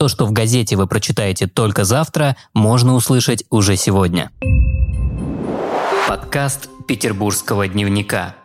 То, что в газете вы прочитаете только завтра, можно услышать уже сегодня. Подкаст Петербургского дневника.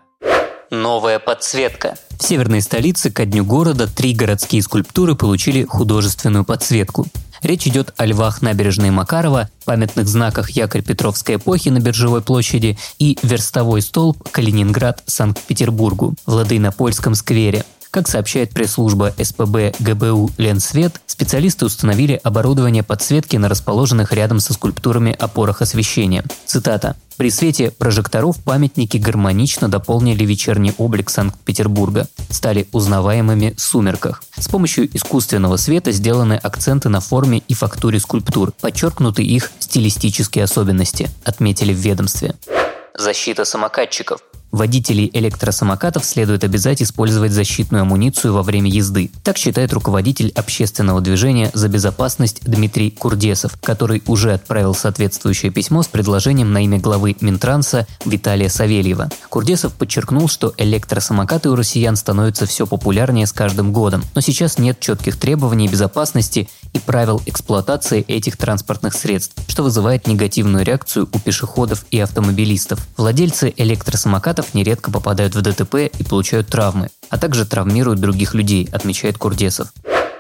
Новая подсветка. В северной столице ко дню города три городские скульптуры получили художественную подсветку. Речь идет о львах набережной Макарова, памятных знаках якорь Петровской эпохи на Биржевой площади и верстовой столб Калининград Санкт-Петербургу в Ладейнопольском сквере. Как сообщает пресс-служба СПБ ГБУ «Ленсвет», специалисты установили оборудование подсветки на расположенных рядом со скульптурами опорах освещения. Цитата. При свете прожекторов памятники гармонично дополнили вечерний облик Санкт-Петербурга, стали узнаваемыми в сумерках. С помощью искусственного света сделаны акценты на форме и фактуре скульптур, подчеркнуты их стилистические особенности, отметили в ведомстве. Защита самокатчиков – Водителей электросамокатов следует обязать использовать защитную амуницию во время езды. Так считает руководитель общественного движения «За безопасность» Дмитрий Курдесов, который уже отправил соответствующее письмо с предложением на имя главы Минтранса Виталия Савельева. Курдесов подчеркнул, что электросамокаты у россиян становятся все популярнее с каждым годом, но сейчас нет четких требований безопасности и правил эксплуатации этих транспортных средств, что вызывает негативную реакцию у пешеходов и автомобилистов. Владельцы электросамокатов пассажиров нередко попадают в ДТП и получают травмы, а также травмируют других людей, отмечает Курдесов.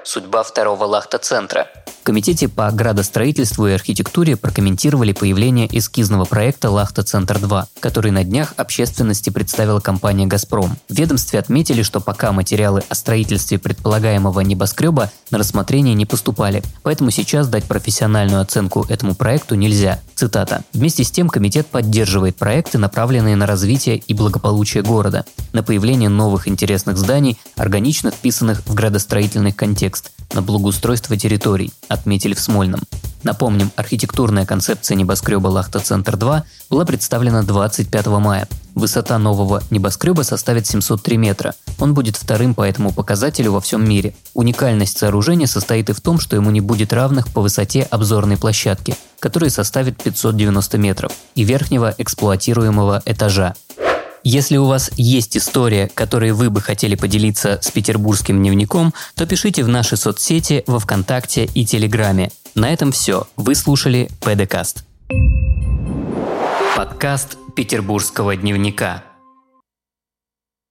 Судьба второго лахта-центра – Комитете по градостроительству и архитектуре прокомментировали появление эскизного проекта «Лахта-Центр-2», который на днях общественности представила компания «Газпром». В ведомстве отметили, что пока материалы о строительстве предполагаемого небоскреба на рассмотрение не поступали, поэтому сейчас дать профессиональную оценку этому проекту нельзя. Цитата. Вместе с тем комитет поддерживает проекты, направленные на развитие и благополучие города, на появление новых интересных зданий, органично вписанных в градостроительный контекст, на благоустройство территорий, отметили в Смольном. Напомним, архитектурная концепция небоскреба «Лахта-Центр-2» была представлена 25 мая. Высота нового небоскреба составит 703 метра. Он будет вторым по этому показателю во всем мире. Уникальность сооружения состоит и в том, что ему не будет равных по высоте обзорной площадки, которая составит 590 метров, и верхнего эксплуатируемого этажа. Если у вас есть история, которой вы бы хотели поделиться с петербургским дневником, то пишите в наши соцсети во Вконтакте и Телеграме. На этом все. Вы слушали ПДКаст. Подкаст петербургского дневника.